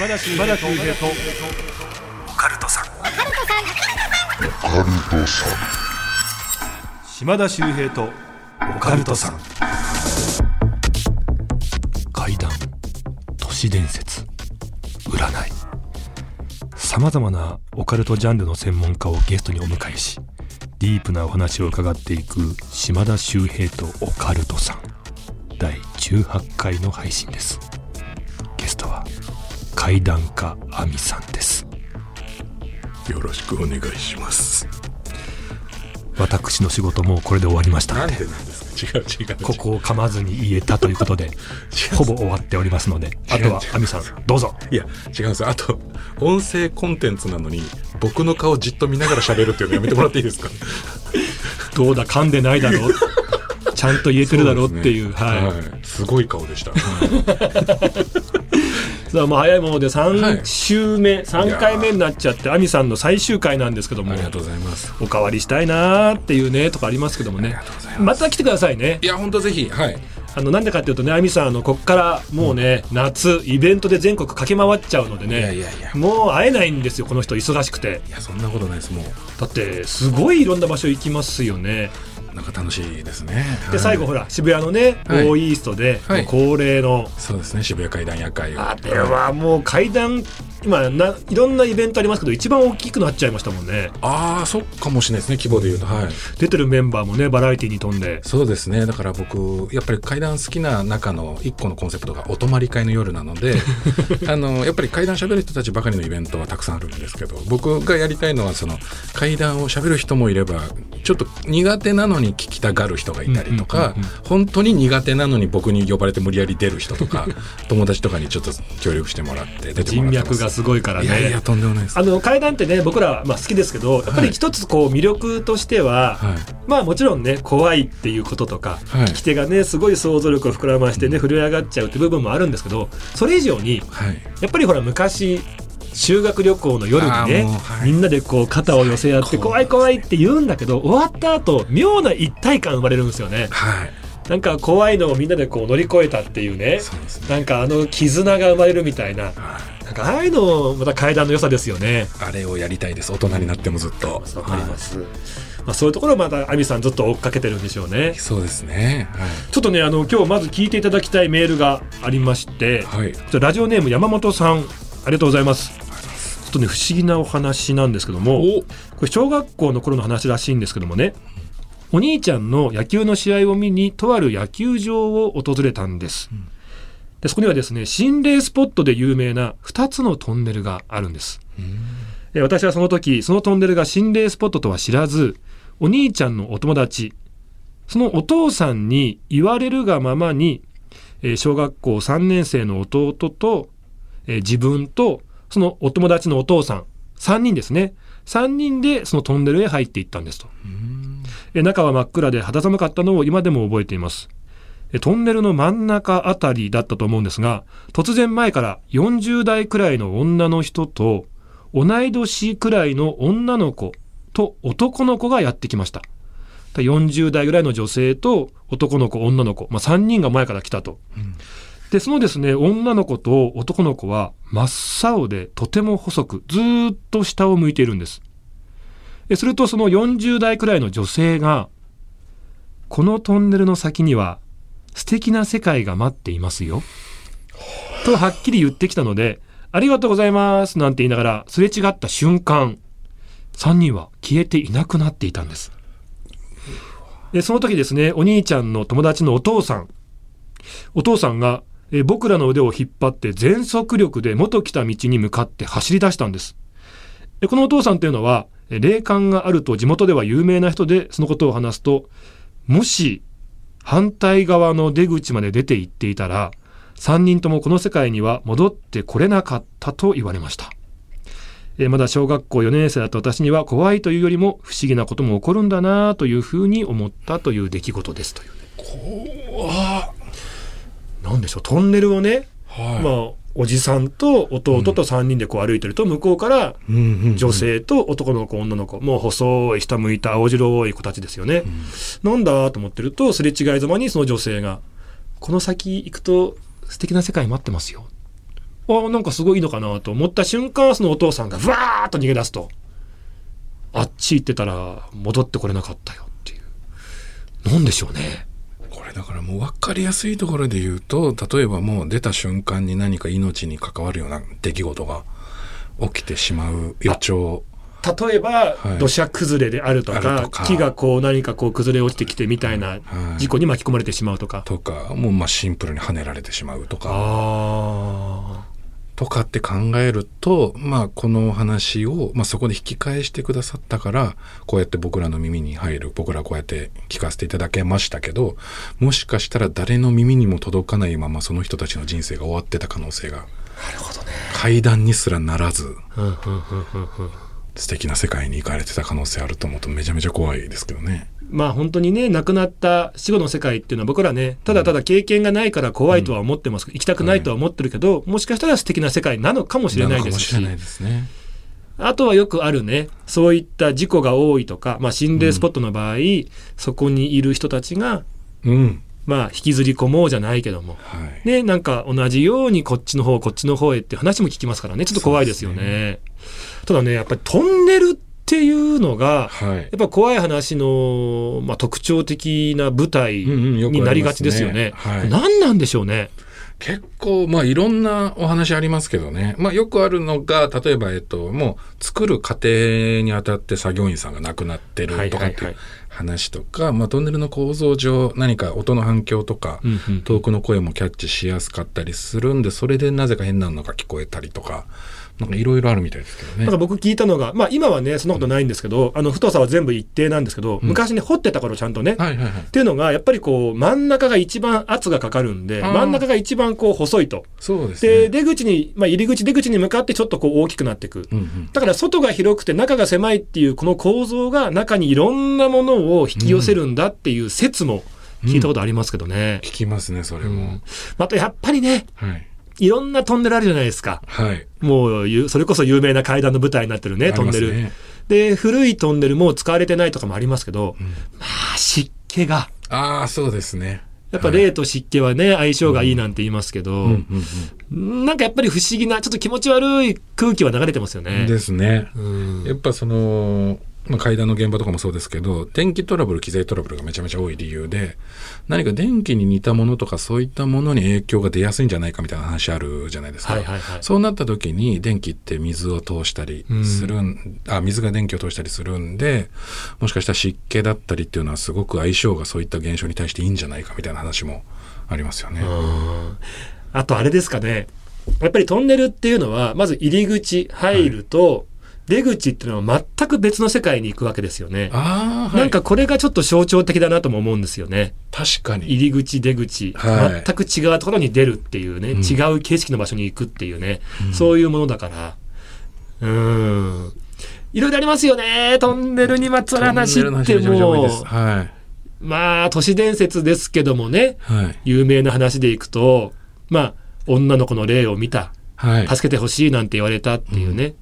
島田秀平と。オカルトさん。島田秀平と。オカルトさん。怪談。都市伝説。占い。さまざまなオカルトジャンルの専門家をゲストにお迎えしディープなお話を伺っていく島田秀平とオカルトさん。第18回の配信です怪談家亜美さんですよろしくお願いします。私の仕事もこれで終わりましたのでなんでなんですか？違う違う。ここを噛まずに言えたということで ほぼ終わっておりますのであとは亜美さんどうぞいや、違うんですよ。あと、音声コンテンツなのに、僕の顔じっと見ながら喋るっていうのやめてもらっていいですか？どうだ噛んでないだろう ちゃんと言えてるだろうっていうねはい、はい。すごい顔でした。はいさあもう早いものでは3い。週目、3回目になっちゃって亜美さんの最終回なんですけどもありがとうございます。おかわりしたいなーっていうねとかありますけどもね。また来てくださいね。いや、本当ぜひ、はい。あのなんでかっていうとね亜美さんあのこっからもうね、夏イベントで全国駆け回っちゃうのでねいやいやいや。もう会えないんですよこの人忙しくて。いや、そんなことないです。もう、だってすごいいろんな場所行きますよねなんか楽しいですね。はいで最後ほら渋谷のね、はいオーイーストで、恒例のそうですね、渋谷階段夜会を。あれはもう階段今ないろんなイベントありますけど一番大きくなっちゃいましたもんねああ、そっかもしれないですね、規模で言うと。はい。出てるメンバーもねバラエティに富んでそうですね。だから僕、やっぱり階段好きな中の一個のコンセプトがお泊まり会の夜なので、あの、やっぱり階段喋る人たちばかりのイベントはたくさんあるんですけど、僕がやりたいのはその階段を喋る人もいれば、ちょっと苦手なのに聞きたがる人がいたりとか、うんうんうん本当に苦手なのに僕に呼ばれて無理やり出る人とか、友達とかにちょっと協力してもらって出て人もらってます。すごいからねいやいや、とんでもないです。あの階段ってね僕らはまあ好きですけどやっぱり一つこう魅力としては、はい。まあもちろんね怖いっていうこととか、はい聞き手がねすごい想像力を膨らましてね震え上がっちゃうって部分もあるんですけどそれ以上にはい。やっぱりほら昔修学旅行の夜にあねはいみんなでこう肩を寄せ合って怖い怖いって言うんだけど終わった後妙な一体感生まれるんですよねはい。なんか怖いのをみんなでこう乗り越えたっていうね。そうですね。なんかあの絆が生まれるみたいな。はい。なんかああいうのまた階段の良さですよね。あれをやりたいです。大人になってもずっと。わかります、まあ、そういうところをまた亜美さんずっと追っかけてるんでしょうね。そうですね。ちょっとねあの今日まず聞いていただきたいメールがありまして、はい。ラジオネーム山本さんありがとうございます。ちょっとね不思議なお話なんですけどもお。これ小学校の頃の話らしいんですけどもねお兄ちゃんの野球の試合を見にとある野球場を訪れたんです、ん。でそこにはですね心霊スポットで有名な2つのトンネルがあるんです。で私はその時そのトンネルが心霊スポットとは知らずお兄ちゃんのお友達そのお父さんに言われるがままに、えー小学校3年生の弟と、えー自分とそのお友達のお父さん3人ですね。3人でそのトンネルへ入っていったんですと、えー中は真っ暗で肌寒かったのを今でも覚えています。えートンネルの真ん中あたりだったと思うんですが突然前から40代くらいの女の人と同い年くらいの女の子と男の子がやってきました。40代ぐらいの女性と男の子女の子、まあ、3人が前から来たと、ん。でそのですね女の子と男の子は真っ青でとても細くずーっと下を向いているんです。でするとその40代くらいの女性がこのトンネルの先には素敵な世界が待っていますよ。とはっきり言ってきたのでありがとうございますなんて言いながらすれ違った瞬間3人は消えていなくなっていたんです。でその時ですねお兄ちゃんの友達のお父さんお父さんがえ僕らの腕を引っ張って全速力で元来た道に向かって走り出したんです。でこのお父さんというのはえ霊感があると地元では有名な人でそのことを話すともし反対側の出口まで出て行っていたら3人ともこの世界には戻ってこれなかったと言われました。えーまだ小学校4年生だった私には怖いというよりも不思議なことも起こるんだなというふうに思ったという出来事ですという。ねわなんでしょう？トンネルをね、はい。まあおじさんと弟と3人でこう歩いてると向こうからうんうんうん。女性と男の子女の子。もう細い下向いた青白い子たちですよね、なんだと思ってるとすれ違いざまにその女性が「この先行くと素敵な世界待ってますよ」あなんかすごいいいのかなと思った瞬間そのお父さんがふわーっと逃げ出すと。あっち行ってたら戻ってこれなかったよっていう。なんでしょうね。これだからもう分かりやすいところで言うと例えばもう出た瞬間に何か命に関わるような出来事が起きてしまう予兆。例えば、はい。土砂崩れであるとか木がこう何かこう崩れ落ちてきてみたいなはい。事故に巻き込まれてしまうとか、とかもうまあシンプルに跳ねられてしまうとか。あとかって考えるとまあこのお話を、まあ、そこで引き返してくださったからこうやって僕らの耳に入る僕らこうやって聞かせていただけましたけどもしかしたら誰の耳にも届かないままその人たちの人生が終わってた可能性があなるほどね階段にすらならずうんうんうんうんうん素敵な世界に行かれてた可能性あると思うとめちゃめちゃ怖いですけどね。まあ本当にね亡くなった死後の世界っていうのは僕らねただただ経験がないから怖いとは思ってます、行きたくないとは思ってるけど、もしかしたら素敵な世界なのかもしれないですし。あとはよくあるねそういった事故が多いとか、まあ、心霊スポットの場合、そこにいる人たちがうん。まあ引きずり込もうじゃないけどもはい。ねなんか同じようにこっちの方こっちの方へっていう話も聞きますからねちょっと怖いですよね。ただねやっぱりトンネルっていうのがはいや。っぱ怖い話の、まあ、特徴的な舞台になりがちですよね。はい何なんでしょうね？結構、まあいろんなお話ありますけどね。まあよくあるのが、例えば、えっと、もう作る過程にあたって作業員さんが亡くなってるとかっていう話とか、まあトンネルの構造上何か音の反響とか、うんうん遠くの声もキャッチしやすかったりするんで、それでなぜか変なのが聞こえたりとか、なんかいろいろあるみたいですけどね。なんか僕聞いたのが、まあ今はね、そんなことないんですけど、あの太さは全部一定なんですけど、うん昔ね、掘ってた頃ちゃんとね、はいはいはい。っていうのが、やっぱりこう、真ん中が一番圧がかかるんで、真ん中が一番こう細いと。そうですで、ね。出口に、まあ入り口出口に向かってちょっとこう大きくなっていく。うんうん。だから外が広くて中が狭いっていうこの構造が中にいろんなものを引き寄せるんだっていう説も聞いたことありますけどね。聞きますね、それも。うんまたやっぱりね、はい。いろんなトンネルあるじゃないですか。はい。もうゆ、それこそ有名な階段の舞台になってるね、トンネル。ねで、古いトンネルも使われてないとかもありますけど、うんまあ、湿気が。ああ、そうですね。やっぱ霊と湿気はね、相性がいいなんて言いますけど、なんかやっぱり不思議な、ちょっと気持ち悪い空気は流れてますようん。ね。ですね。うんやっぱその、まあ、階段の現場とかもそうですけど、電気トラブル、機材トラブルがめちゃめちゃ多い理由で、何か電気に似たものとかそういったものに影響が出やすいんじゃないかみたいな話あるじゃないですか。はいはいはい。そうなった時に電気って水を通したりするん、あ、水が電気を通したりするんで、もしかしたら湿気だったりっていうのはすごく相性がそういった現象に対していいんじゃないかみたいな話もありますよね。うんあとあれですかね。やっぱりトンネルっていうのは、まず入り口入ると、出口っていうのは全く別の世界に行くわけですよね。はい。なんかこれがちょっと象徴的だなとも思うんですよね。確かに。入り口出口、はい全く違うところに出るっていうね、うん違う景色の場所に行くっていうね、うんそういうものだからうんいろいろありますよねトンネルにまつわる話ってもです。はい。まあ都市伝説ですけどもねはい。有名な話でいくとまあ女の子の霊を見たはい。助けてほしいなんて言われたっていうね、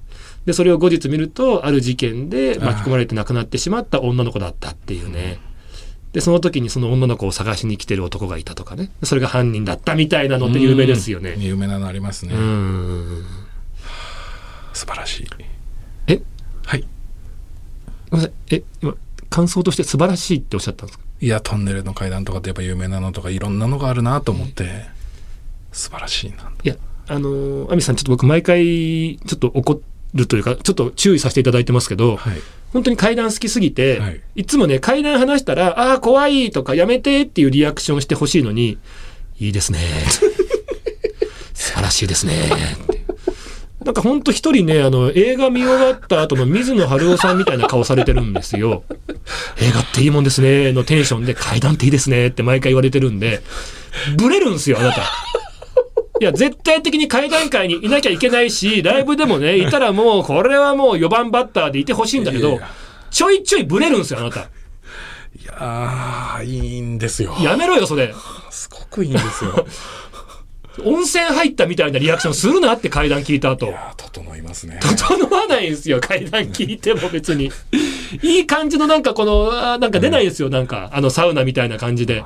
でそれを後日見るとある事件で巻き込まれて亡くなってしまった女の子だったっていうね。でその時にその女の子を探しに来てる男がいたとかね。それが犯人だったみたいなのって有名ですよね。うん。有名なのありますね。うん。素晴らしい。え？はい。ごめんなさい。え今感想として素晴らしいっておっしゃったんですか？いや、トンネルの階段とかってやっぱ有名なのとかいろんなのがあるなと思って、素晴らしいな。いやあのー亜美さんちょっと僕毎回ちょっと怒るというかちょっと注意させていただいてますけど、はい。本当に階段好きすぎて、はいい、つもね、階段話したら、ああー、怖いとか、やめてっていうリアクションしてほしいのに、いいですね。素晴らしいですね。なんか本当一人ね、あの、映画見終わった後の水野晴夫さんみたいな顔されてるんですよ。映画っていいもんですね、のテンションで、階段っていいですねって毎回言われてるんで、ブレるんですよ、あなた。いや、絶対的に階段階にいなきゃいけないし、ライブでもね、いたらもう、これはもう4番バッターでいてほしいんだけどちょいちょいブレるんですよ、あなた。いやー、いいんですよ。やめろよ、それ。すごくいいんですよ。温泉入ったみたいなリアクションするなって階段聞いた後い。やー、整いますね。整わないんですよ、階段聞いても別に。いい感じのなんかこの、なんか出ないですよ、なんか、あのサウナみたいな感じで。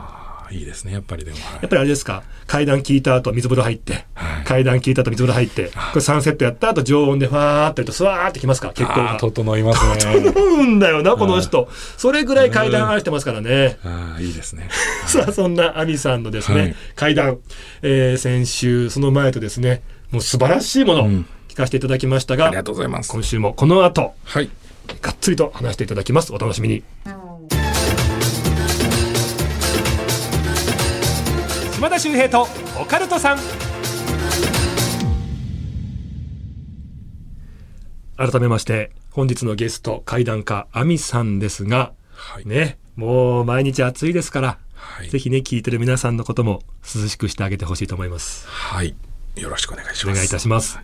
いいですね、やっぱりでも。はいっぱりあれですか、階段聞いた後水風呂入って、はい階段聞いた後水風呂入って、これ3セットやった後常温でファーってやるとスワーってきますから、血行が。整いますね。整うんだよな、この人。それぐらい階段愛してますからね。ああ、いいですね。さあ、そんなアミさんのですね、はい階段、えー先週、その前とですね、もう素晴らしいものをうん聞かせていただきましたが、ありがとうございます。今週もこの後、はい。がっつりと話していただきます。お楽しみに。島田秀平とオカルトさん。改めまして、本日のゲスト、怪談家、アミさんですが、はい。ね、もう毎日暑いですから、はいぜひね、聞いてる皆さんのことも涼しくしてあげてほしいと思います。はい。よろしくお願いしおます。願いいたします。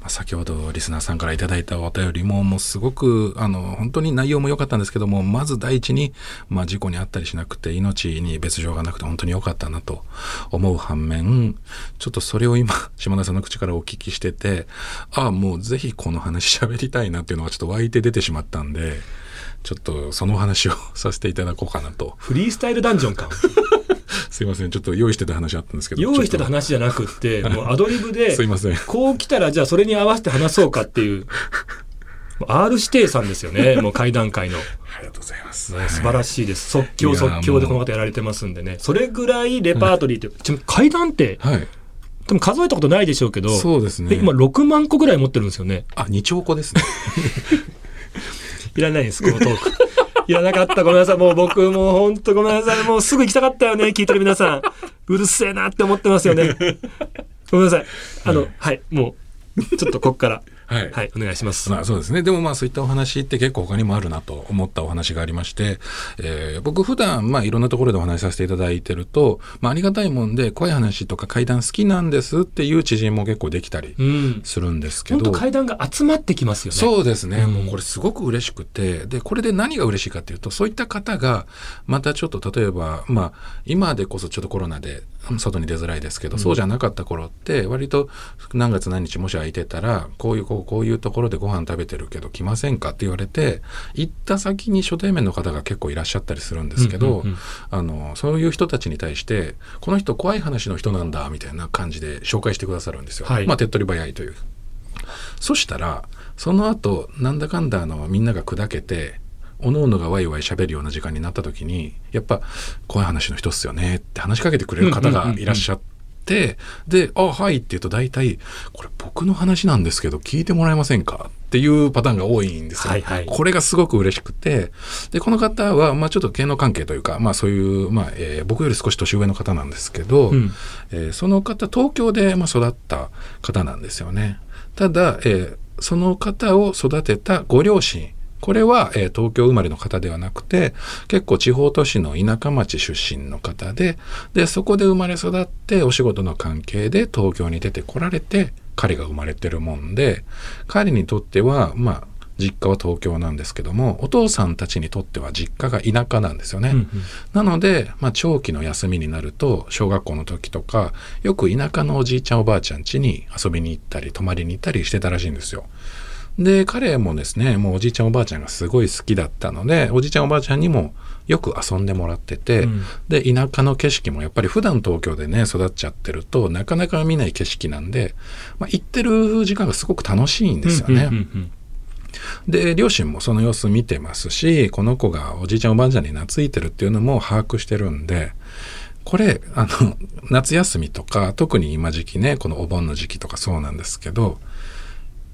まあ、先ほどリスナーさんからいただいたお便りももうすごくあの本当に内容も良かったんですけどもまず第一に、まあ、事故に遭ったりしなくて命に別状がなくて本当に良かったなと思う反面ちょっとそれを今 島田さんの口からお聞きしててああもうぜひこの話喋りたいなっていうのがちょっと湧いて出てしまったんでちょっとそのお話を させていただこうかなとフリースタイルダンジョンか。すいませんちょっと用意してた話あったんですけど用意してた話じゃなくって、もうアドリブとで すいませんこう来たら、じゃあそれに合わせて話そうかっていう、R 指定さんですよね、もう会談会の。ありがとうございます、ね素晴らしいです。即興即興でこの方やられてますんでね。それぐらいレパートリーって、ちなみに階段って、はい多分数えたことないでしょうけど、そうですねえ今6万個ぐらい持ってるんですよね。あ二兆個ですねいらないです、このトーク。いらなかった。ごめんなさい。もう僕もう本当ごめんなさい。もうすぐ行きたかったよね。聞いてる皆さん。うるせえなって思ってますよね。ごめんなさい。あの、はい、もう、ちょっとこっから、はいはい、お願いします。まあそうですね。でもまあそういったお話って結構他にもあるなと思ったお話がありまして、えー僕普段まあいろんなところでお話しさせていただいてると、まあありがたいもんで怖い話とか怪談好きなんですっていう知人も結構できたりうん。するんですけど。本当階段が集まってきますよね。そうですね、うんもうこれすごく嬉しくてでこれで何が嬉しいかっていうとそういった方がまたちょっと例えばまあ今でこそちょっとコロナで外に出づらいですけど、そうじゃなかった頃って割と何月何日もし空いてたらこういうこうこういうところでご飯食べてるけど来ませんかって言われて行った先に初対面の方が結構いらっしゃったりするんですけど、うんうんうん。あのそういう人たちに対してこの人怖い話の人なんだみたいな感じで紹介してくださるんですよ。はい。まあ手っ取り早いという。そしたらその後なんだかんだあのみんなが砕けておのおのがワイワイ喋るような時間になった時にやっぱ怖い話の人っすよねって話しかけてくれる方がいらっしゃって、で「あはい」って言うと大体「これ僕の話なんですけど聞いてもらえませんか?」っていうパターンが多いんですよ。はいはいこれがすごく嬉しくてでこの方は、まあ、ちょっと芸能関係というか、まあ、そういう、まあえー僕より少し年上の方なんですけど、うんえーその方東京で、まあ、育った方なんですよね。ただ、えーその方を育てたご両親これは、えー東京生まれの方ではなくて結構地方都市の田舎町出身の方ででそこで生まれ育ってお仕事の関係で東京に出てこられて彼が生まれてるもんで彼にとってはまあ実家は東京なんですけどもお父さんたちにとっては実家が田舎なんですよね。うんうんなので、まあ、長期の休みになると小学校の時とかよく田舎のおじいちゃんおばあちゃん家に遊びに行ったり泊まりに行ったりしてたらしいんですよ。で彼もですねもうおじいちゃんおばあちゃんがすごい好きだったのでおじいちゃんおばあちゃんにもよく遊んでもらってて、うんで田舎の景色もやっぱり普段東京でね育っちゃってるとなかなか見ない景色なんで、まあ、行ってる時間がすごく楽しいんですよね。うんうんうんで両親もその様子見てますしこの子がおじいちゃんおばあちゃんに懐いてるっていうのも把握してるんでこれあの夏休みとか特に今時期ねこのお盆の時期とかそうなんですけど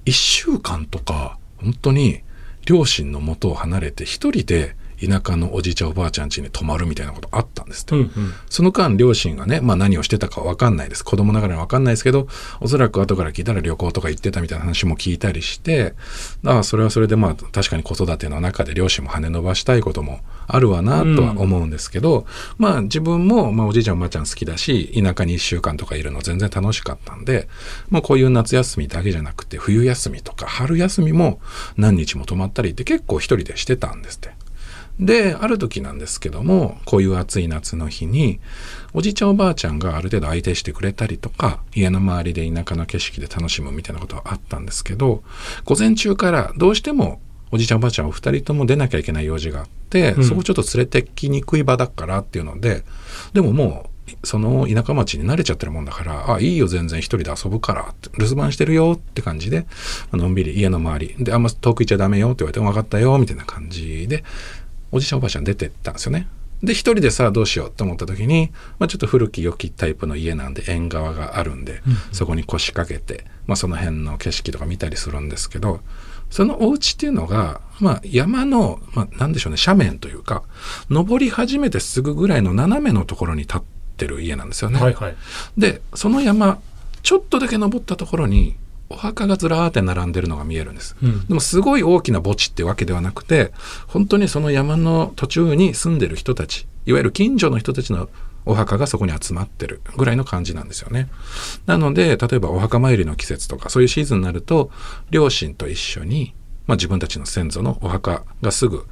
1週間とか本当に両親の元を離れて一人で田舎のおじいちゃんおばあちゃん家に泊まるみたいなことあったんですってうんうんその間両親がね、まあ何をしてたかわかんないです。子供ながらにわかんないですけど、おそらく後から聞いたら旅行とか行ってたみたいな話も聞いたりして、ああ、それはそれでまあ確かに子育ての中で両親も羽伸ばしたいこともあるわなとは思うんですけど、まあ自分もまあおじいちゃんおばあちゃん好きだし、田舎に1週間とかいるの全然楽しかったんで、もうこういう夏休みだけじゃなくて冬休みとか春休みも何日も泊まったりって結構一人でしてたんですって。である時なんですけどもこういう暑い夏の日におじいちゃんおばあちゃんがある程度相手してくれたりとか家の周りで田舎の景色で楽しむみたいなことはあったんですけど午前中からどうしてもおじいちゃんおばあちゃんお二人とも出なきゃいけない用事があって、うん。そこちょっと連れてきにくい場だからっていうのででももその田舎町に慣れちゃってるもんだから、あ、いいよ全然一人で遊ぶから留守番してるよって感じで、のんびり家の周りで、あんま遠く行っちゃダメよって言われて、分かったよみたいな感じで、おじいちゃんおばあちゃん出てったんですよね。で、一人でさあどうしようと思った時に、まあちょっと古き良きタイプの家なんで縁側があるんで、そこに腰掛けて、まあその辺の景色とか見たりするんですけど、そのお家っていうのが、まあ山の、まあなんでしょうね、斜面というか、登り始めてすぐぐらいの斜めのところに立ってる家なんですよね。はいはい。で、その山、ちょっとだけ登ったところに、お墓がずらーって並んでるのが見えるんです。うんでもすごい大きな墓地ってわけではなくて、本当にその山の途中に住んでる人たち、いわゆる近所の人たちのお墓がそこに集まってるぐらいの感じなんですよね。なので、例えばお墓参りの季節とか、そういうシーズンになると、両親と一緒に、まあ自分たちの先祖のお墓がすぐ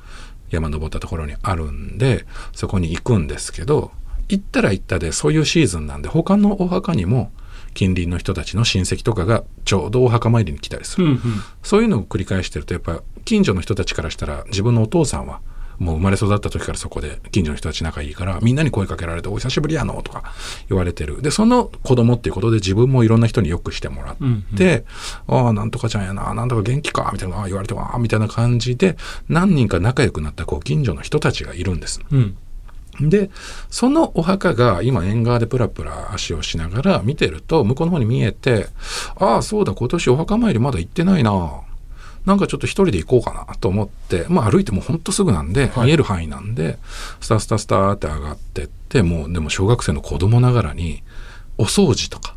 山登ったところにあるんで、そこに行くんですけど、行ったら行ったで、そういうシーズンなんで、他のお墓にも、近隣の人たちの親戚とかがちょうどお墓参りに来たりする。うんうん。そういうのを繰り返してると、やっぱ近所の人たちからしたら、自分のお父さんは、もう生まれ育った時からそこで近所の人たち仲いいから、みんなに声かけられて、お久しぶりやのとか言われてる。で、その子供っていうことで自分もいろんな人によくしてもらって、ああ、なんとかちゃんやな、なんとか元気か、みたいな、ああ言われてわあみたいな感じで、何人か仲良くなったこう近所の人たちがいるんです。うん。で、そのお墓が今縁側でプラプラ足をしながら見てると、向こうの方に見えて、ああ、そうだ、今年お墓参りまだ行ってないな。なんかちょっと一人で行こうかなと思って、まあ歩いてもほんとすぐなんで、はい見える範囲なんで、スタスタスタって上がってって、もうでも小学生の子供ながらに、お掃除とか、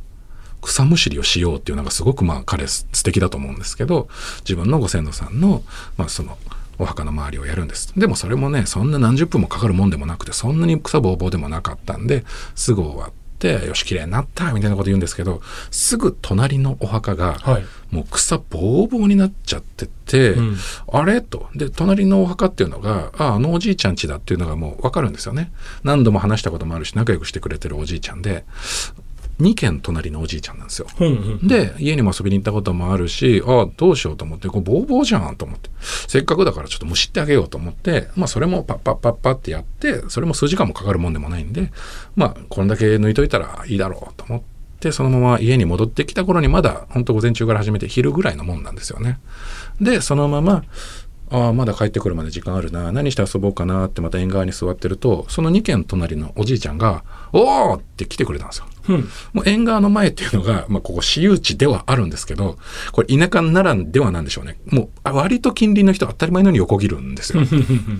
草むしりをしようっていうのがすごくまあ彼素敵だと思うんですけど、自分のご先祖さんの、まあその、お墓の周りをやるんです。でもそれもね、そんな何十分もかかるもんでもなくて、そんなに草ぼうぼうでもなかったんで、すぐ終わって、よし、綺麗になったみたいなこと言うんですけど、すぐ隣のお墓が、はい。もう草ぼうぼうになっちゃってて、うんあれ？と。で、隣のお墓っていうのが、あ、あのおじいちゃん家だっていうのがもうわかるんですよね。何度も話したこともあるし、仲良くしてくれてるおじいちゃんで、2軒隣のおじいちゃんなんですよ。うんうん。で、家にも遊びに行ったこともあるし、ああ、どうしようと思って、これボーボーじゃんと思って、せっかくだからちょっとむしってあげようと思って、まあそれもパッパッパッパってやって、それも数時間もかかるもんでもないんで、まあこんだけ抜いといたらいいだろうと思って、そのまま家に戻ってきた頃にまだ、本当午前中から始めて昼ぐらいのもんなんですよね。で、そのまま、ああ、まだ帰ってくるまで時間あるな。何して遊ぼうかなってまた縁側に座ってると、その2軒隣のおじいちゃんが、おーって来てくれたんですよ。うん。もう縁側の前っていうのが、まあ、ここ私有地ではあるんですけど、これ田舎ならではなんでしょうね。もう、あ割と近隣の人は当たり前のように横切るんですよ。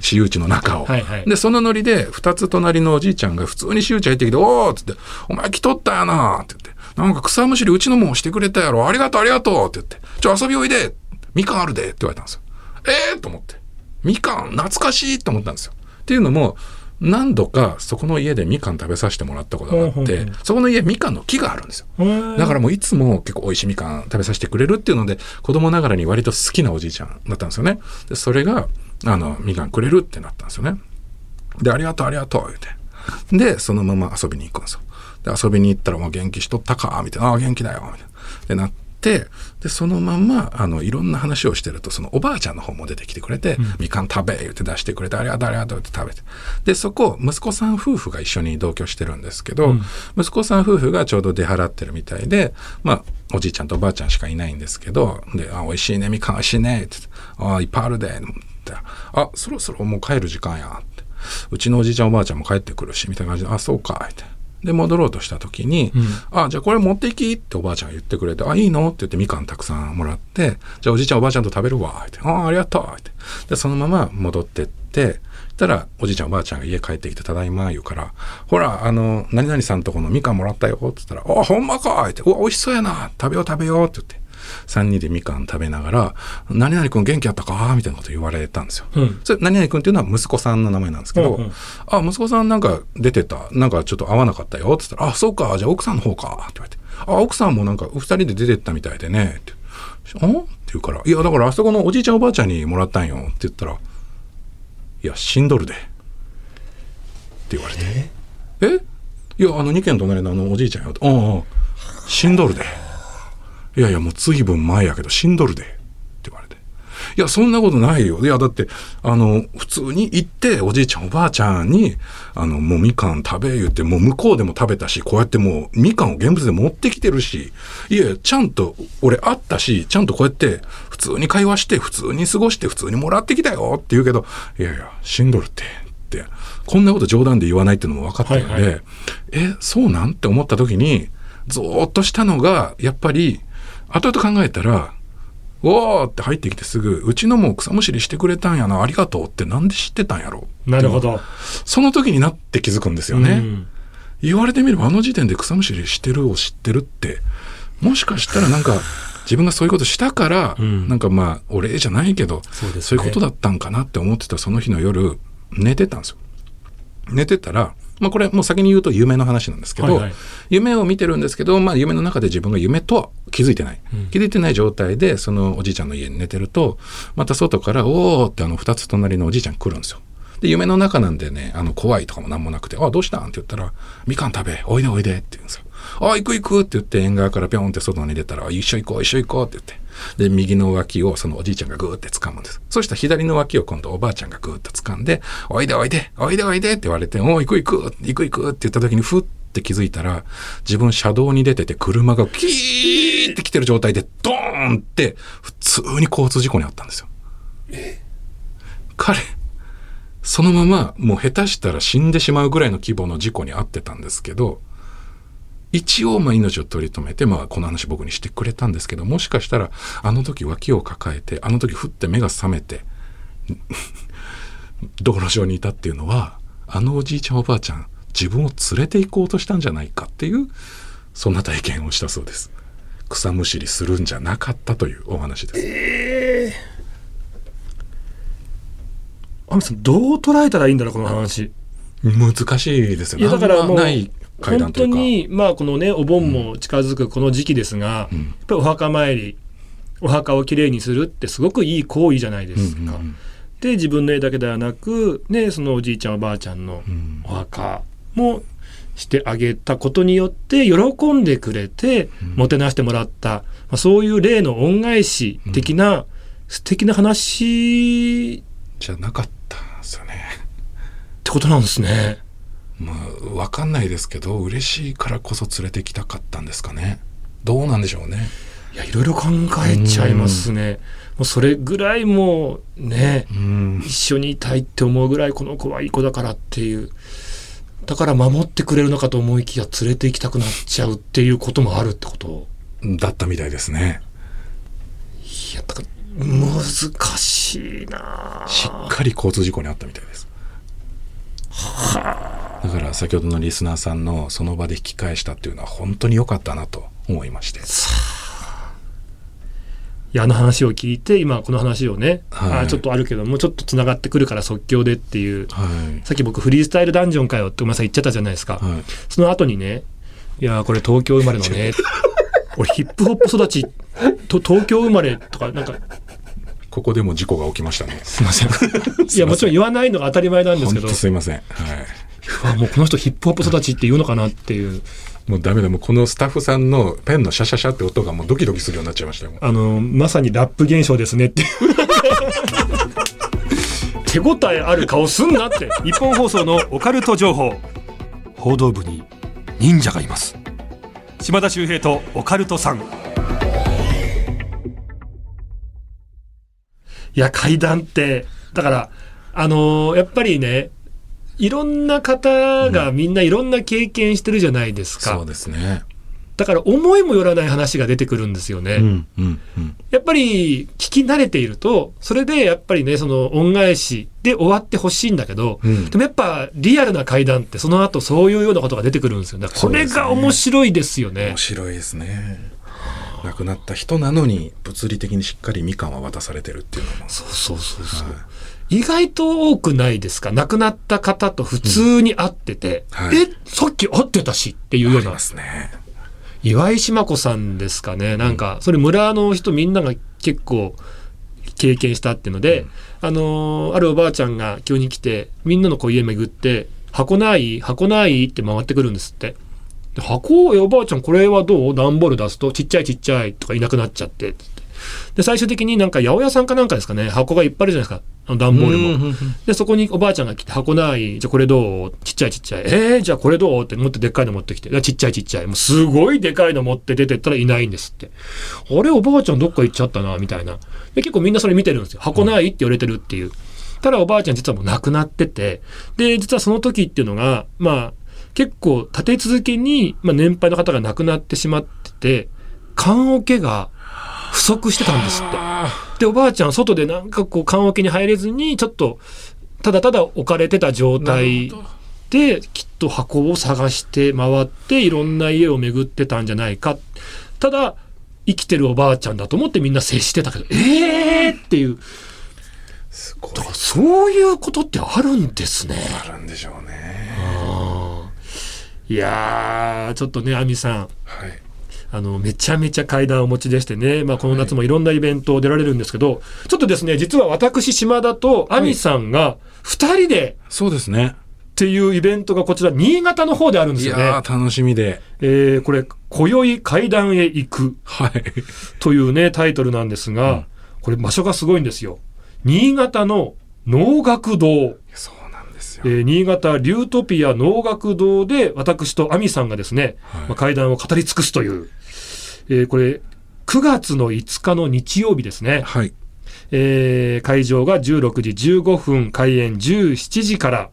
私有地の中を。はいはいで、そのノリで、二つ隣のおじいちゃんが普通に私有地入ってきて、おーっつって、お前来とったやなって言って、なんか草むしりうちのもんしてくれたやろ。ありがとうありがとうって言って、ちょ、遊びおいでみかんあるでって言われたんですよ。ええー、と思って。みかん懐かしいと思ったんですよ。っていうのも、何度かそこの家でみかん食べさせてもらったことがあってそこの家みかんの木があるんですよ。うん。だからもういつも結構美味しいみかん食べさせてくれるっていうので、子供ながらに割と好きなおじいちゃんだったんですよね。で、それが、あの、みかんくれるってなったんですよね。で、ありがとうありがとう言って。で、そのまま遊びに行くんですよ。で、遊びに行ったらもう元気しとったかみたいな、ああ、元気だよみたいな。で、なって、で、そのまま、あの、いろんな話をしてると、そのおばあちゃんの方も出てきてくれて、みかん食べ言って出してくれて、ありがとうありがとうって食べて。で、そこ、息子さん夫婦が一緒に同居してるんですけど、息子さん夫婦がちょうど出払ってるみたいで、まあ、おじいちゃんとおばあちゃんしかいないんですけど、で、あ、美味しいね、みかん美味しいね、って言って、あ、いっぱいあるで、ってあ、そろそろもう帰る時間や、って。うちのおじいちゃんおばあちゃんも帰ってくるし、みたいな感じで、あ、そうか、って。で、戻ろうとした時に、あ、じゃあこれ持っていきっておばあちゃんが言ってくれて、あ、いいの？って言ってみかんたくさんもらって、じゃあおじいちゃんおばあちゃんと食べるわ、って。あ、ありがとう、って。で、そのまま戻ってって、したら、おじいちゃんおばあちゃんが家帰ってきて、ただいま、言うから、ほら、あの、何々さんとこのみかんもらったよ、って言ったら、あ、ほんまかって、うわ、美味しそうやな、食べよう食べよう、って言って。三人でみかん食べながら、何々くん元気やったか？みたいなこと言われたんですよ。うんそれ、何々くんっていうのは息子さんの名前なんですけど、うんうんあ、息子さんなんか出てた、なんかちょっと合わなかったよ、って言ったら、あ、そうか、じゃあ奥さんの方か、って言われて、あ、奥さんもなんか二人で出てったみたいでね、って。あ？って言うから、いや、だからあそこのおじいちゃんおばあちゃんにもらったんよ、って言ったら、いや、死んどるで。って言われて。え？いや、あの2軒隣のあのおじいちゃんよ。うんうん。死んどるで。いやいや、もう随分前やけど死んどるで。って言われて。いや、そんなことないよ。いや、だって、あの、普通に行って、おじいちゃん、おばあちゃんに、あの、もうみかん食べ言って、もう向こうでも食べたし、こうやってもう、みかんを現物で持ってきてるし、いや、ちゃんと、俺会ったし、ちゃんとこうやって、普通に会話して、普通に過ごして、普通にもらってきたよって言うけど、いやいや、死んどるって、って、こんなこと冗談で言わないっていうのも分かったので、はいはいえ、そうなん？って思った時に、ゾーッとしたのが、やっぱり、後々考えたら、おーって入ってきてすぐ、うちのも草むしりしてくれたんやな、ありがとうってなんで知ってたんやろなるほ。ど。その時になって気づくんですよね。うん言われてみればあの時点で草むしりしてるを知ってるって、もしかしたらなんか、自分がそういうことしたから、うんなんかまあ、お礼じゃないけど、そうですねそういうことだったんかなって思ってたその日の夜、寝てたんですよ。寝てたら、まあこれもう先に言うと夢の話なんですけど、はいはい夢を見てるんですけど、まあ夢の中で自分が夢とは気づいてない。うん気づいてない状態で、そのおじいちゃんの家に寝てると、また外から、おーってあの二つ隣のおじいちゃん来るんですよ。で、夢の中なんでね、あの怖いとかもなんもなくて、あ、どうしたん？って言ったら、みかん食べ、おいでおいでって言うんですよ。あ、行く行くって言って縁側からピョンって外に出たら、一緒行こう一緒行こうって言って。で、右の脇をそのおじいちゃんがグーって掴むんです。そしたら左の脇を今度おばあちゃんがグーって掴んで、おいでおいで、おいでおいでって言われて、おい行く行く、行く行くって言った時にふって気づいたら、自分車道に出てて車がキーって来てる状態でドーンって普通に交通事故にあったんですよ。彼、そのままもう下手したら死んでしまうぐらいの規模の事故に遭ってたんですけど、一応まあ命を取り留めて、まあこの話僕にしてくれたんですけど、もしかしたらあの時脇を抱えて、あの時ふって目が覚めて、道路上にいたっていうのは、あのおじいちゃんおばあちゃん、自分を連れて行こうとしたんじゃないかっていう、そんな体験をしたそうです。草むしりするんじゃなかったというお話です。アミさんどう捉えたらいいんだろうこの話。難しいですよいやだからもうない本。当にまあこのねお盆も近づくこの時期ですが、うんやっぱりお墓参りお墓をきれいにするってすごくいい行為じゃないですか。うんうんで自分の絵だけではなく、ね、そのおじいちゃんおばあちゃんのうんお墓もしてあげたことによって喜んでくれてうんもてなしてもらった、まあ、そういう例の恩返し的な素敵な話っじゃなかったんですよね。てことなんですね。まあ、わかんないですけど、嬉しいからこそ連れてきたかったんですかね。どうなんでしょうね。いやいろいろ考えちゃいますね。もうそれぐらいもうねうん。一緒にいたいって思うぐらいこの子はいい子だからっていうだから守ってくれるのかと思いきや連れて行きたくなっちゃうっていうこともあるってこと？だったみたいですね。いやだから難しいなあしっかり交通事故にあったみたいです。だから先ほどのリスナーさんのその場で引き返したっていうのは本当に良かったなと思いまして。いやあの話を聞いて今この話をね、はいあちょっとあるけどもうちょっとつながってくるから即興でっていうはい。さっき僕フリースタイルダンジョンかよってごめんなさい言っちゃったじゃないですか、はい。その後にねいやこれ東京生まれのね 俺ヒップホップ育ちと東京生まれとかなんかここでも事故が起きましたね。すいません いやもちろん言わないのが当たり前なんです本けど当すいません。はい。あもうこの人ヒップホップ育ちって言うのかなっていう。もうダメだ。もうこのスタッフさんのペンのシャシャシャって音がもうドキドキするようになっちゃいましたよ。あのまさにラップ現象ですねっていう。手応えある顔すんなって。日本放送のオカルト情報。報道部に忍者がいます。島田秀平とオカルトさん。いや階段ってだからあのーやっぱりねいろんな方がみんないろんな経験してるじゃないですか、そうですね。だから思いもよらない話が出てくるんですよね、うんうんうん。やっぱり聞き慣れているとそれでやっぱりねその恩返しで終わってほしいんだけど、うんでもやっぱリアルな会談ってその後そういうようなことが出てくるんですよねこれが面白いですよね面白いですね。亡くなった人なのに物理的にしっかりみかんは渡されてるっていうのも。そうそうそうそう、はい意外と多くないですか？亡くなった方と普通に会ってて、はい。えさっき会ってたしっていうような。ね。岩井島子さんですかね。なんかそれ村の人みんなが結構経験したっていうので、あのーあるおばあちゃんが急に来てみんなのこう家巡って「箱ない箱ない?」って回ってくるんですって。で箱えおばあちゃんこれはどう？段ボール出すとちっちゃいちっちゃいとかいなくなっちゃってつってで、最終的になんか八百屋さんかなんかですかね、箱がいっぱいあるじゃないですか。あの段ボールも。で、そこにおばあちゃんが来て、箱ない、じゃあこれどう？ちっちゃいちっちゃい。えー、じゃあこれどう？って持ってでっかいの持ってきて。ちっちゃいちっちゃい。もうすごいでかいの持って出てったらいないんですって。あれ、おばあちゃんどっか行っちゃったな、みたいな。で、結構みんなそれ見てるんですよ。箱ないって言われてるっていう。ただおばあちゃん実はもう亡くなってて、で、実はその時っていうのが、まあ、結構立て続けに、まあ、年配の方が亡くなってしまってて、棺桶が不足してたんですって。あで、おばあちゃん外でなんかこう棺桶に入れずに、ちょっと、ただただ置かれてた状ー態で、きっと箱を探して回って、いろんな家を巡ってたんじゃないか。ただ、生きてるおばあちゃんだと思ってみんな接してたけど、えーっていう。すごいだからそういうことってあるんですね。あるんでしょうねいやー、ちょっとね、亜美さん。はいあの、めちゃめちゃ階段をお持ちでしてね、まあ、この夏もい。ろんなイベント出られるんですけど、ちょっとですね、実は私、島田と亜美さんが二人でそうですね。っていうイベントがこちら、新潟の方であるんでいすよね。やー楽しみで。えーこれ、今宵階段へ行くはい。というね、タイトルなんですが、うん。これ場所がすごいんですよ。新潟の能楽堂。そうなんですよ。えー新潟リュートピア能楽堂で私と亜美さんがですね、はい。まあ、階段を語り尽くすという、えーこれ9月の5日の日曜日ですね、はい。えー会場が16時15分開演17時から、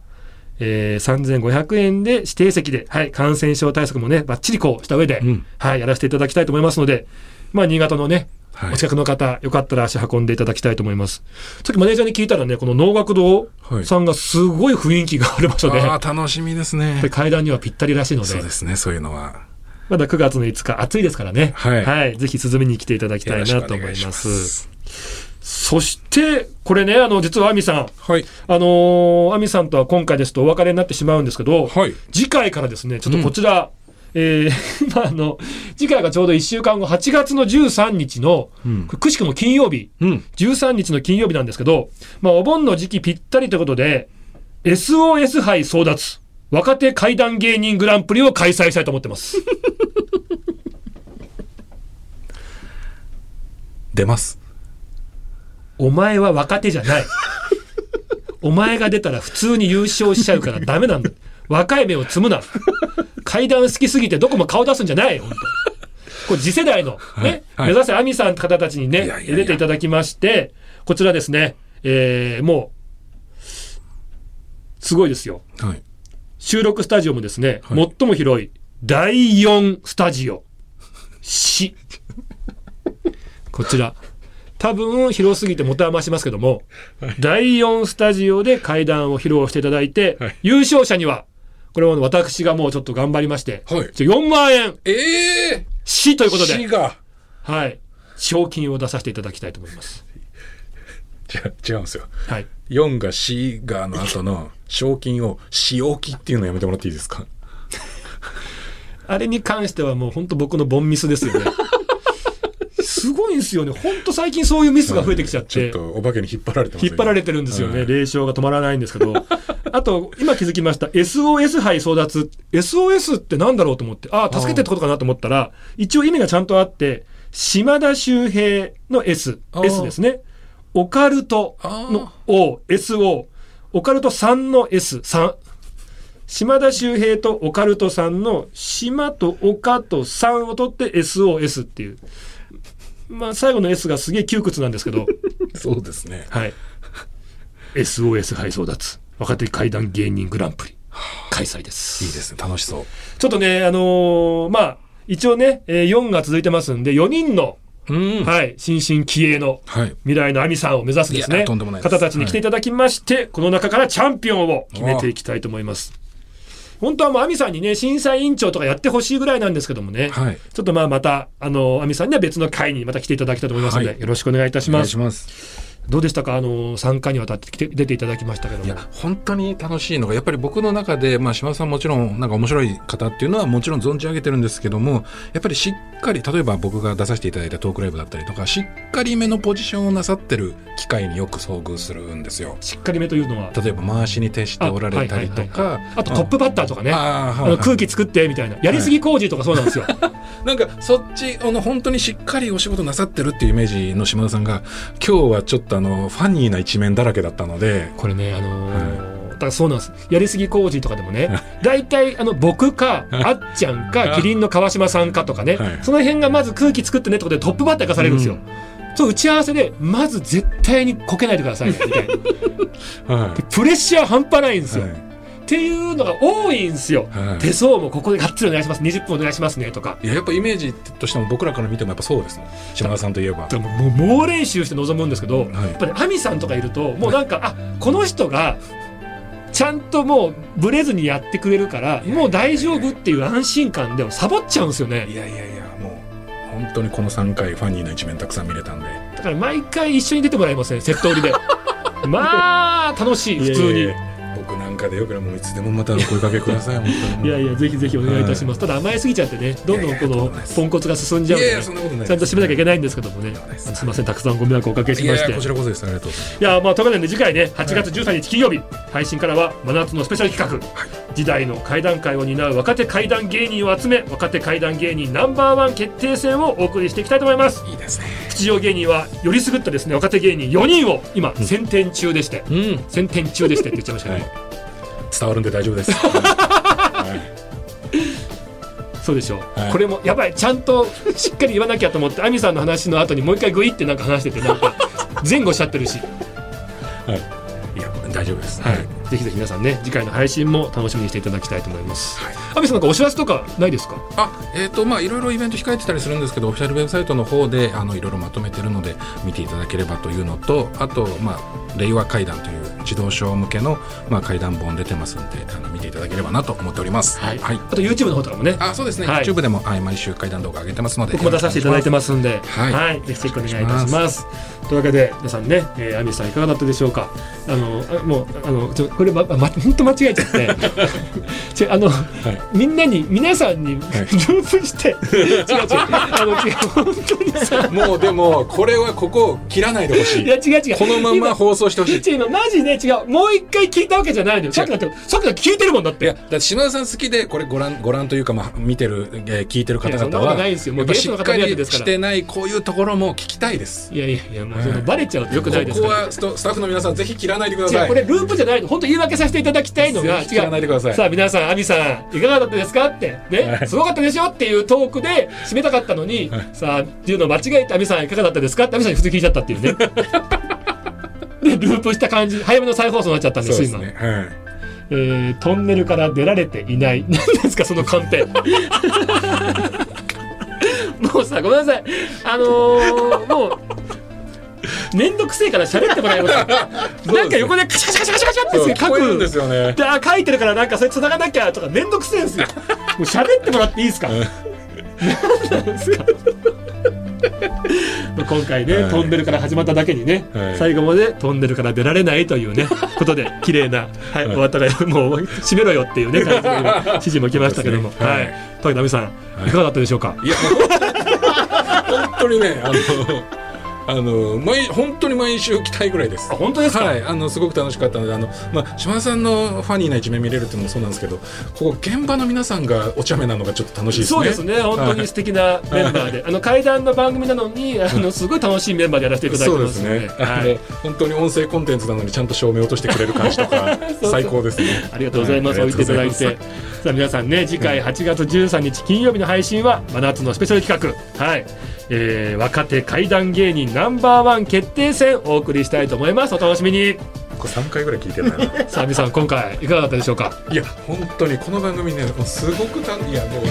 えー3500円で指定席で、はい、感染症対策もねバッチリこうした上で、うん。はい、やらせていただきたいと思いますので、まあ、新潟のねはい。お近くの方、よかったら足運んでいただきたいと思います。さっきマネージャーに聞いたらね、この能楽堂さんがすごい雰囲気がある場所で、ああ楽しみですね。で階段にはぴったりらしいので。そうですねそういうのはまだ9月の5日、暑いですからね。はい。ぜひ涼みに来ていただきたいなと思います。そして、これね、あの、実はアミさん、はい。あのーアミさんとは今回ですとお別れになってしまうんですけど、はい。次回からですね、ちょっとこちら、えー まあ、あの、次回がちょうど1週間後、8月の13日の、うん。くしくも金曜日、うん。13日の金曜日なんですけど、まあ、お盆の時期ぴったりということで、SOS 杯争奪、若手怪談芸人グランプリを開催したいと思ってます。出ますお前は若手じゃない。お前が出たら普通に優勝しちゃうからダメなんだ。若い目を積むな。階段好きすぎてどこも顔出すんじゃない。本当これ次世代の、ね、はい目指せアミさんって方たちにね、出ていただきまして、こちらですね、えーもう、すごいですよ。はい収録スタジオもですね、はい最も広い第4スタジオ。市。こちら。多分広すぎて持て余しますけども、第4スタジオで階段を披露していただいて、はい優勝者には、これは私がもうちょっと頑張りまして、はいじゃあ4万円、ええ市ということで、死がはい、賞金を出させていただきたいと思います。じゃ違うんですよはい。4が死がの後の賞金を仕置きっていうのやめてもらっていいですか？あれに関してはもう本当僕のボンミスですよね。すごいんですよね。本当最近そういうミスが増えてきちゃっ。ちょってとお化けに引っ張られてます引っ張られてるんですよね。はい霊障が止まらないんですけど。あと、今気づきました。SOS 杯争奪。SOS ってなんだろうと思って、ああ、助けてってことかなと思ったら、一応意味がちゃんとあって、島田秀平の S、S ですね。オカルトの O、SO、オカルト3の S、3。島田秀平とオカルトさんの島と岡と3を取って SOS っていう。まあ最後の S がすげえ窮屈なんですけど、そうですねはい。SOS 配送脱若手怪談芸人グランプリ開催です。いいですね楽しそうちょっとね、あのーまあ、一応ね、えー4が続いてますんで、4人の、うんはい、新進気鋭のはい。未来のアミさんを目指すですね。いやとんでもないです。方たちに来ていただきまして、この中からチャンピオンを決めていきたいと思います。本当はもうアミさんにね、審査委員長とかやってほしいぐらいなんですけどもね、はい。ちょっとまあまた、あの、アミさんには別の会にまた来ていただきたいと思いますので、はい。よろしくお願いいたします。お願いし。ます。どうでしたか？あの、参加にわたって来て出ていただきましたけども。いや本当に楽しいのがやっぱり僕の中で、まあ、島田さんもちろんなんか面白い方っていうのはもちろん存じ上げてるんですけどもやっぱりしっかり例えば僕が出させていただいたトークライブだったりとかしっかりめのポジションをなさってる機会によく遭遇するんですよ。しっかりめというのは？例えば回しに徹しておられたりとかあとトップバッターとかね。あの空気作ってみたいな。やりすぎ工事とかそうなんですよ。なんかそっちあの本当にしっかりお仕事なさってるっていうイメージの島田さんが今日はちょっとあのファニーな一面だらけだったのでこれねあのーそうなんです。やりすぎ工事とかでもね大体あの僕かあっちゃんかキリンの川島さんかとかね、はい。その辺がまず空気作ってねってことでトップバッター化されるんですよ、そう打ち合わせでまず絶対にこけないでくださいねみたいな。はでプレッシャー半端ないんですい、よ、はい。っていうのが多いんですよ、はい。手相もここでがっつりお願いします20分お願いしますねとか。いややっぱイメージとしても僕らから見てもやっぱそうですね。島田さんといえば。でももう猛練習して臨むんですけど、はい。やっぱり亜美さんとかいるともうなんかあこの人がちゃんともうブレずにやってくれるからもう大丈夫っていう安心感でサボっちゃうんですよね。いやいやいやもう本当にこの3回ファニーな一面たくさん見れたんで。だから毎回一緒に出てもらいますねセット売りで。まあ楽しい普通にいやいやいや僕なんかでよければもういつでもまたお声かけください本当に。いやいやぜひぜひお願いいたします、ただ甘えすぎちゃってねどんどんこのポンコツが進んじゃうんで、ね。ちゃんと締めなきゃいけないんですけどもね。ですみませんたくさんご迷惑をおかけしまして。やこちらこそです。ありがとういやまあということで次回ね8月13日金曜日、配信からは真夏のスペシャル企画、時代の怪談会を担う若手怪談芸人を集め若手怪談芸人ナンバーワン決定戦をお送りしていきたいと思います。いいですね。吉祥芸人はよりすぐったですね若手芸人4人を今選定中でして、うん。選定中でしてって言っちゃいましたけど、はい。伝わるんで大丈夫です。はい。そうでしょう、はい。これもやばいちゃんとしっかり言わなきゃと思って亜美さんの話の後にもう一回グイってなんか話しててなんか前後しちゃってるし。い。や大丈夫ですはい、ぜひぜひ皆さんね次回の配信も楽しみにしていただきたいと思います。はい。阿部さんなんかお知らせとかないですか？あえっ、とまあいろいろイベント控えてたりするんですけどオフィシャルウェブサイトの方であのいろいろまとめてるので見ていただければというのとあとまあ令和会談という児童書向けのまあ会談本出てますんであの見ていただければなと思っております。はい。はい、あと YouTube の方とかもね、あそうですね、はい。YouTube でも、はい、毎週会談動画上げてますので僕も出させていただいてますんで、はい。はい、ぜひチェックお願いいたします。というわけで皆さんね、えー、亜美さんいかがだったでしょうか？あのあもうあのちょこれまま本当間違えちゃって、あの、みんなに皆さんにループして、違う違う。あの違う本当にさ。もうでもこれはここ切らないでほしい。いや違う違う。このまま放送してほしい。今マジで違う。もう一回聞いたわけじゃないのよ。さっきだってさっきだ聞いてるもんだって。いやだって島田さん好きでこれご覧ご覧というか、まあ、見てる、えー聞いてる方々はとないですよもうゲストの方しっかり目当てですからしてないこういうところも聞きたいですいやいやいやもうバレちゃうとよくないですから。ここはスタッフの皆さんぜひ切らないでくださいこれループじゃないの本当言い訳させていただきたいのがぜひ切らないでくださあ皆さん亜美さんいかがだったですか？って。ね、はい。すごかったでしょ？っていうトークで締めたかったのに、さあっていうのを間違えて亜美さんいかがだったですか？って亜美さんに普通聞いちゃったっていうね。でループした感じ早めの再放送になっちゃったんです今そうですね、はい。えートンネルから出られていない。何ですかそのカンペ。もうさごめんなさい。あのーもう めんどくせえから喋ってもらいま すなんか横でカシャカシャカシャカシャって書こえるんでくすよね。であ書いてるからなんかそれ繋がなきゃとかめんどくせえんですよ。もう喋ってもらっていいですか？何なん。ですかまあ今回ね、はい。トンネルから始まっただけにね、はい。最後までトンネルから出られないというねことで綺麗な、はいはい。お別れもう閉めろよっていうね感じで今指示も来ましたけども、ね。はい。はい。というわけで亜美さん、い、かがだったでしょうか？いや本当にねあのあの毎本当に毎週来たいぐらいです。あ本当ですか、はい、あのすごく楽しかったのであの、まあ、島田さんのファニーな一面見れるっていうのもそうなんですけどここ現場の皆さんがお茶目なのがちょっと楽しいですね。そうですね。本当に素敵なメンバーで、あの怪談の番組なのにあのすごい楽しいメンバーでやらせていただいてそうでますのでね、はあの本当に音声コンテンツなのにちゃんと照明落としてくれる感じとか 最高ですね。ありがとうございます。は置いていただいて。さあ皆さんね、次回8月13日金曜日の配信は真夏のスペシャル企画。はい。えー、若手怪談芸人ナンバーワン決定戦お送りしたいと思います。お楽しみに。これ3回ぐらい聞いてないなさあ皆さん今回いかがだったでしょうか？いや本当にこの番組ねもうすごくたいやもう